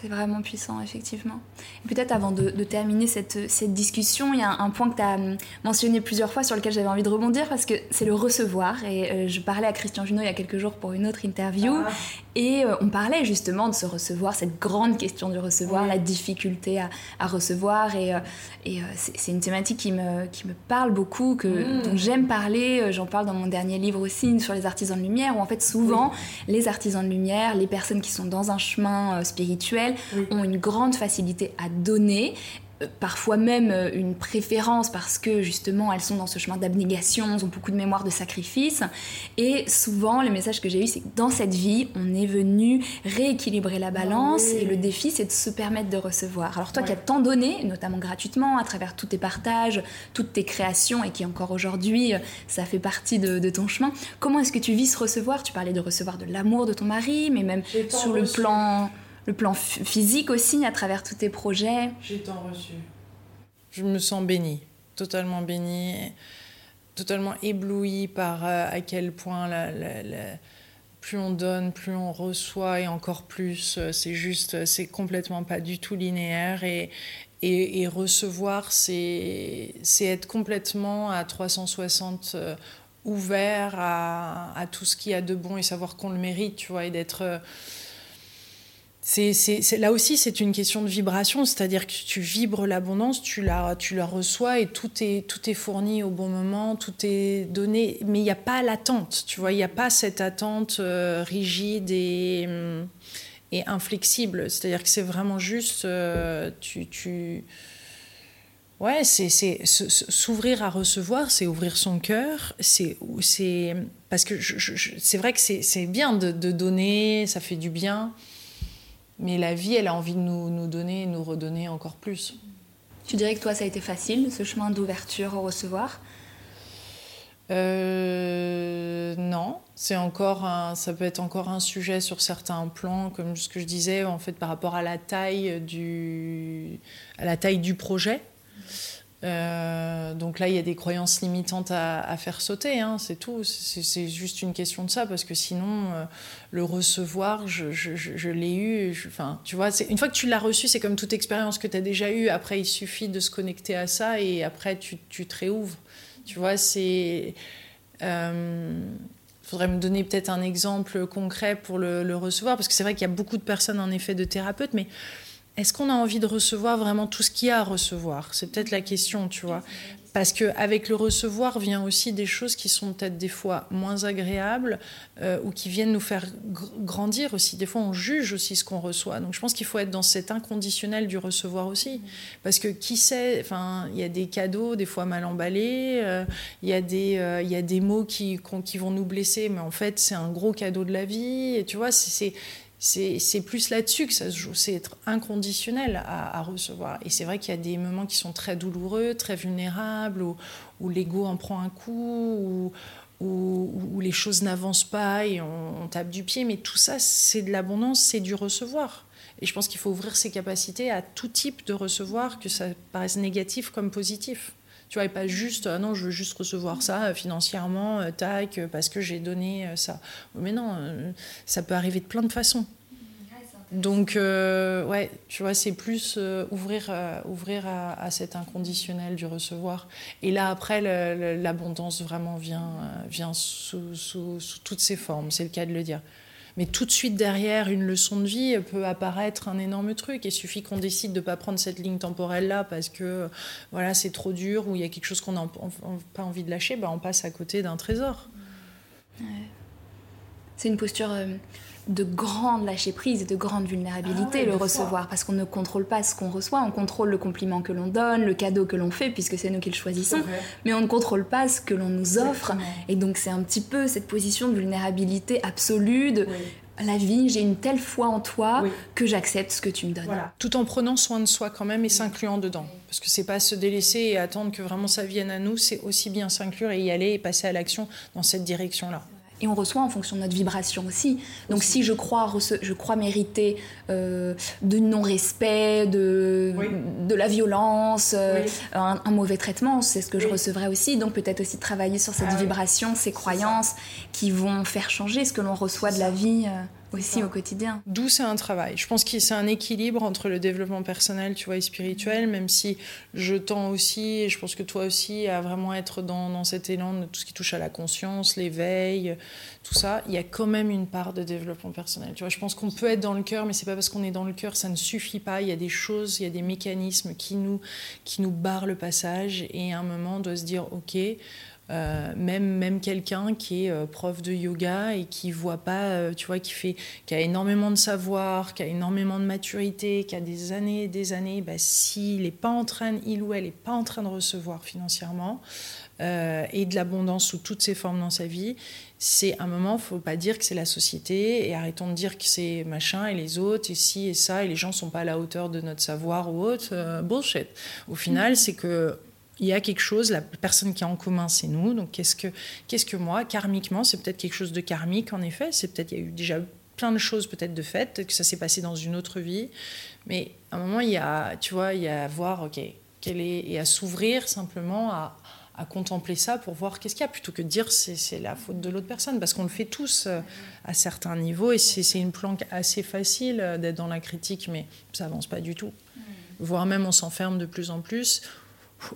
A: C'est vraiment puissant, effectivement. Peut-être avant de, terminer cette, cette, discussion, il y a un, point que tu as hum, mentionné plusieurs fois sur lequel j'avais envie de rebondir parce que c'est le recevoir. Et euh, je parlais à Christian Junot il y a quelques jours pour une autre interview. Ah. Et euh, on parlait justement de se recevoir, cette grande question du recevoir, la difficulté à, à recevoir. Et, euh, et c'est une thématique qui me, qui me parle beaucoup, que, mmh. dont j'aime parler. J'en parle dans mon dernier livre aussi sur les artisans de lumière, où en fait souvent les artisans de lumière, les personnes qui sont dans un chemin spirituel, ont une grande facilité à donner. euh, parfois même euh, une préférence parce que justement elles sont dans ce chemin d'abnégation, elles ont beaucoup de mémoire de sacrifice. Et souvent, le message que j'ai eu, c'est que dans cette vie, on est venu rééquilibrer la balance. Et le défi, c'est de se permettre de recevoir. Alors toi qui as tant donné, notamment gratuitement, à travers tous tes partages, toutes tes créations et qui encore aujourd'hui, euh, ça fait partie de, ton chemin, comment est-ce que tu vis ce recevoir? Tu parlais de recevoir de l'amour de ton mari, mais même sur le plan le plan physique aussi à travers tous tes projets
B: J'ai tant reçu. Je me sens bénie, totalement bénie, totalement éblouie par euh, à quel point plus on donne, plus on reçoit et encore plus. Euh, c'est juste, c'est complètement pas du tout linéaire et, et, recevoir, c'est être complètement à 360 euh, ouvert à, à, tout ce qu'il y a de bon et savoir qu'on le mérite, tu vois, et d'être là aussi, c'est une question de vibration, c'est-à-dire que tu vibres l'abondance, tu la, tu la reçois et tout est, tout est fourni au bon moment, tout est donné, mais il n'y a pas l'attente, tu vois, il n'y a pas cette attente euh, rigide et, hum, et inflexible, c'est-à-dire que c'est vraiment juste, euh, tu, Ouais, c'est, s'ouvrir à recevoir, c'est ouvrir son cœur, c'est, parce que c'est vrai que c'est, bien de donner, ça fait du bien. Mais la vie, elle a envie de nous, nous donner, nous redonner encore plus.
A: Tu dirais que toi, ça a été facile, ce chemin d'ouverture au recevoir?
B: Euh, non, c'est encore ça peut être encore un sujet sur certains plans, comme ce que je disais en fait par rapport à la taille du, à la taille du projet. Euh, donc là, il y a des croyances limitantes à, faire sauter, hein, c'est tout. C'est juste une question de ça, parce que sinon, euh, le recevoir, je, l'ai eu. Enfin, tu vois, une fois que tu l'as reçu, c'est comme toute expérience que tu as déjà eue. Après, il suffit de se connecter à ça et après, tu, te réouvres. Tu vois, c'est. Euh, faudrait me donner peut-être un exemple concret pour le, le recevoir, parce que c'est vrai qu'il y a beaucoup de personnes, en effet, de thérapeutes, mais est-ce qu'on a envie de recevoir vraiment tout ce qu'il y a à recevoir? C'est peut-être la question, tu vois. Parce qu'avec le recevoir vient aussi des choses qui sont peut-être des fois moins agréables euh, ou qui viennent nous faire grandir aussi. Des fois, on juge aussi ce qu'on reçoit. Donc, je pense qu'il faut être dans cet inconditionnel du recevoir aussi. Parce que qui sait, enfin, il y a des cadeaux, des fois mal emballés, euh, il y, a des, euh, il y a des mots qui, qui vont nous blesser, mais en fait, c'est un gros cadeau de la vie. Et tu vois, c'est c'est plus là-dessus que ça se joue, c'est être inconditionnel à, recevoir. Et c'est vrai qu'il y a des moments qui sont très douloureux, très vulnérables, où, l'ego en prend un coup, où, les choses n'avancent pas et on, tape du pied. Mais tout ça, c'est de l'abondance, c'est du recevoir. Et je pense qu'il faut ouvrir ses capacités à tout type de recevoir, que ça paraisse négatif comme positif. Tu vois, et pas juste, ah non, je veux juste recevoir ça euh, financièrement, euh, tac, euh, parce que j'ai donné ça. Mais non, ça peut arriver de plein de façons. Donc, ouais, tu vois, c'est plus ouvrir, ouvrir à, cet inconditionnel du recevoir. Et là, après, l'abondance vraiment vient, vient sous, toutes ses formes, c'est le cas de le dire. Mais tout de suite derrière une leçon de vie peut apparaître un énorme truc. Il suffit qu'on décide de ne pas prendre cette ligne temporelle-là parce que voilà, c'est trop dur ou il y a quelque chose qu'on n'a pas envie de lâcher, bah, on passe à côté d'un trésor.
A: C'est une posture euh, de grande lâcher prise et de grande vulnérabilité, ah le recevoir, parce qu'on ne contrôle pas ce qu'on reçoit, on contrôle le compliment que l'on donne, le cadeau que l'on fait, puisque c'est nous qui le choisissons, mais on ne contrôle pas ce que l'on nous offre. Et donc c'est un petit peu cette position de vulnérabilité absolue, de la vie, j'ai une telle foi en toi que j'accepte ce que tu me donnes.
B: Tout en prenant soin de soi quand même et s'incluant dedans. Parce que c'est pas se délaisser et attendre que vraiment ça vienne à nous, c'est aussi bien s'inclure et y aller et passer à l'action dans cette direction-là
A: et on reçoit en fonction de notre vibration aussi. Donc si je crois, je crois mériter euh, de non-respect, de, de la violence, euh, un, mauvais traitement, c'est ce que je recevrai aussi. Donc peut-être aussi travailler sur cette ah vibration, ces croyances qui vont faire changer ce que l'on reçoit de la vie. Euh. Aussi au quotidien.
B: D'où c'est un travail. Je pense que c'est un équilibre entre le développement personnel, tu vois, et spirituel, même si je tends aussi, et je pense que toi aussi, à vraiment être dans, dans cet élan de tout ce qui touche à la conscience, l'éveil, tout ça. Il y a quand même une part de développement personnel. Tu vois, je pense qu'on peut être dans le cœur, mais c'est pas parce qu'on est dans le cœur, ça ne suffit pas. Il y a des choses, il y a des mécanismes qui nous, qui nous barrent le passage, et à un moment, on doit se dire, ok. Euh, même même quelqu'un qui est euh, prof de yoga et qui voit pas, euh, tu vois, qui fait, qui a énormément de savoir, qui a énormément de maturité, qui a des années et des années, bah, s'il est pas en train, il ou elle est pas en train de recevoir financièrement et de l'abondance sous toutes ses formes dans sa vie, c'est un moment, faut pas dire que c'est la société et arrêtons de dire que c'est machin et les autres et ci et ça et les gens sont pas à la hauteur de notre savoir ou autre. bullshit. Au final, c'est que il y a quelque chose, la personne qui est en commun, c'est nous. Donc, qu'est-ce que, qu'est-ce que moi Karmiquement, c'est peut-être quelque chose de karmique, en effet. C'est peut-être, il y a eu déjà plein de choses peut-être de fait, peut-être que ça s'est passé dans une autre vie. Mais à un moment, il y a, tu vois, il y a à voir, OK, quelle est, et à s'ouvrir simplement à, à contempler ça pour voir qu'est-ce qu'il y a, plutôt que de dire c'est, c'est la faute de l'autre personne, parce qu'on le fait tous euh, à certains niveaux, et c'est, c'est une planque assez facile euh, d'être dans la critique, mais ça avance pas du tout. Voire même on s'enferme de plus en plus,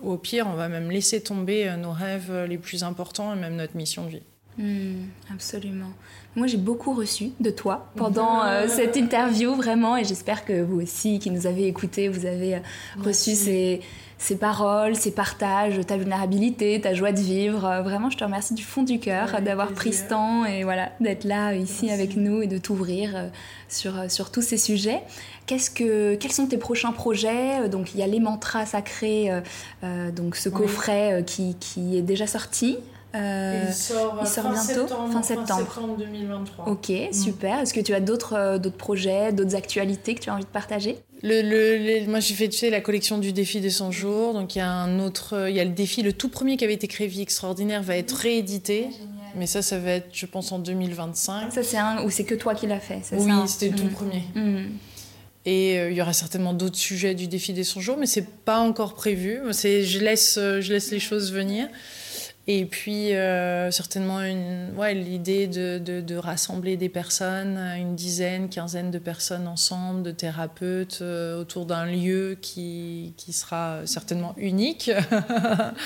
B: au pire, on va même laisser tomber euh, nos rêves euh, les plus importants et même notre mission de vie.
A: Hmm, absolument. Moi, j'ai beaucoup reçu de toi pendant euh, cette interview, vraiment, et j'espère que vous aussi, qui nous avez écoutés, vous avez reçu ces, ces, paroles, ces partages, ta vulnérabilité, ta joie de vivre. Vraiment, je te remercie du fond du cœur d'avoir pris ce temps et voilà, d'être là ici avec nous et de t'ouvrir sur, sur tous ces sujets. Qu'est-ce que, quels sont tes prochains projets? Donc, il y a les mantras sacrés, euh, euh, donc ce coffret qui, qui, est déjà sorti.
B: Euh, il sort, il sort fin bientôt, septembre, fin septembre. 2023.
A: Ok, mm. super. Est-ce que tu as d'autres, d'autres projets, d'autres actualités que tu as envie de partager?
B: Le, le, moi, j'ai fait tu sais, la collection du défi des 100 jours. Donc, il y a un autre, il y a le défi, le tout premier qui avait été créé, Vie Extraordinaire, va être réédité. Mais ça, ça va être, je pense, en 2025. Ça,
A: c'est un, ou c'est que toi qui l'as fait,
B: Oui, c'était le tout mm. premier. Mm. Et euh, il y aura certainement d'autres sujets du défi des 100 jours, mais c'est pas encore prévu. Je laisse, euh, je laisse les choses venir. Et puis, euh, certainement, l'idée de, rassembler des personnes, une dizaine, quinzaine de personnes ensemble, de thérapeutes, autour d'un lieu qui, sera certainement unique.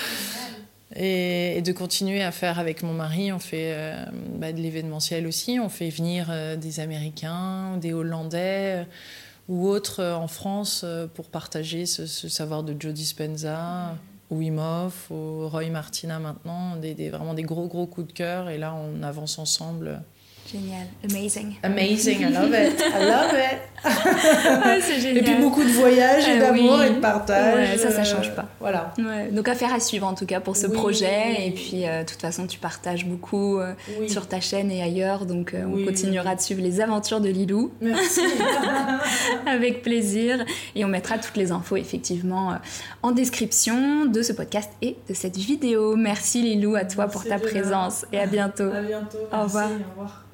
B: et, de continuer à faire avec mon mari, on fait bah, de l'événementiel aussi, on fait venir des Américains, des Hollandais ou autres euh, en France euh, pour partager ce, savoir de Joe Dispenza, Wim Hof, ou Roy Martina maintenant, des, vraiment des gros gros coups de cœur. Et là on avance ensemble
A: Génial, amazing.
B: Amazing, I love it, I love it. c'est génial. Et puis beaucoup de voyages et euh, d'amour et de partage.
A: ça, ça change pas.
B: voilà.
A: Donc affaire à suivre en tout cas pour ce projet. Et puis de toute façon, tu partages beaucoup sur ta chaîne et ailleurs. Donc on continuera de suivre les aventures de Lilou.
B: Merci.
A: Avec plaisir. Et on mettra toutes les infos effectivement en description de ce podcast et de cette vidéo. Merci Lilou, à toi pour ta présence. Et à bientôt.
B: À bientôt.
A: Au revoir.
B: Au revoir.